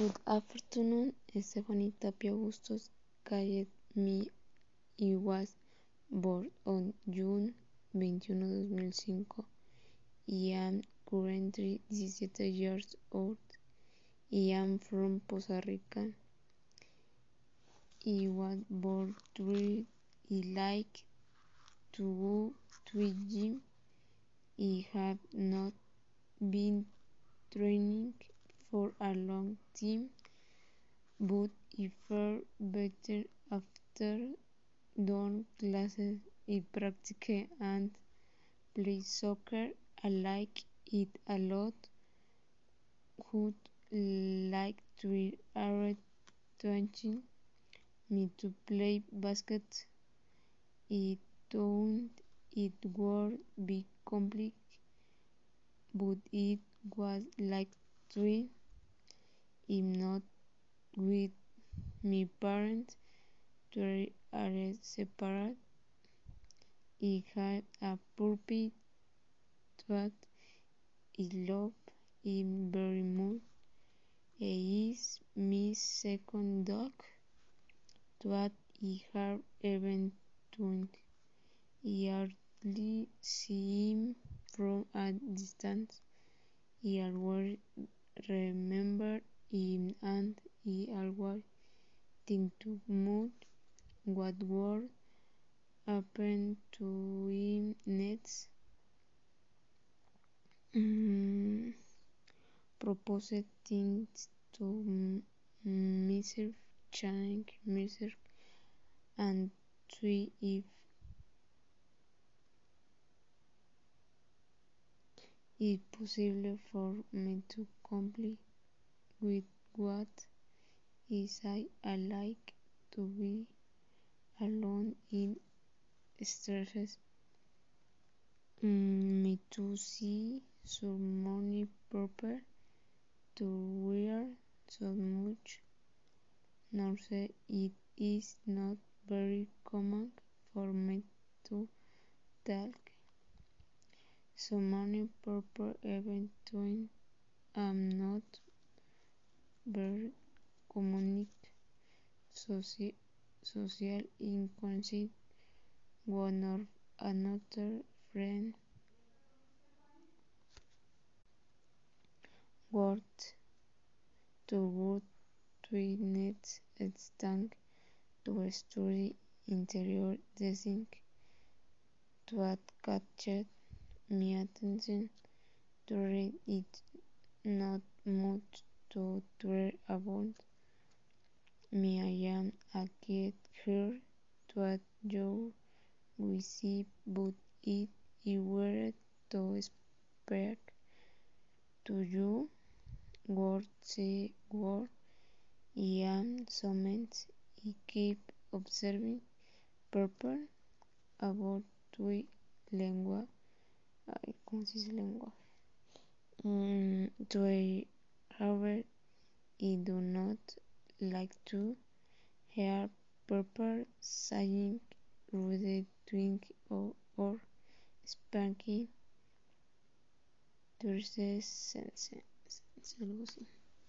Good afternoon, Stephanie Tapia Bustos called me I was born on June 21, 2005. I am currently 17 years old. I am from Costa Rica. I was born to I like to go to gym. I have not been training for a long time, but I feel better after doing classes. I practice and play soccer. I like it a lot. Would like to are teaching me to play basket. I thought it would be complicated, but it was like three. I'm not with my parents. They are separate. I have a puppy that I love him very much. He is my second dog that I have ever owned. I hardly see him from a distance. I always remember him and I always think too much what would happen to him next. Mm, propose things to myself, change myself, and see if it's possible for me to complete with what is I, I like to be alone in stresses. Mm, me to see some money proper to wear so much. Nor say it is not very common for me to talk so many proper even when I'm not ver community soci social inconsist one or another friend. Word to word twinets stand to study interior design what captured my attention during it not much to care about me I am a kid here that you we see but it I were to speak to you word say word I am sometimes I keep observing people about tu lengua ay, ¿cómo se lengua? Mm, to however I do not like to hear people saying rude things or, or sense, sense, algo.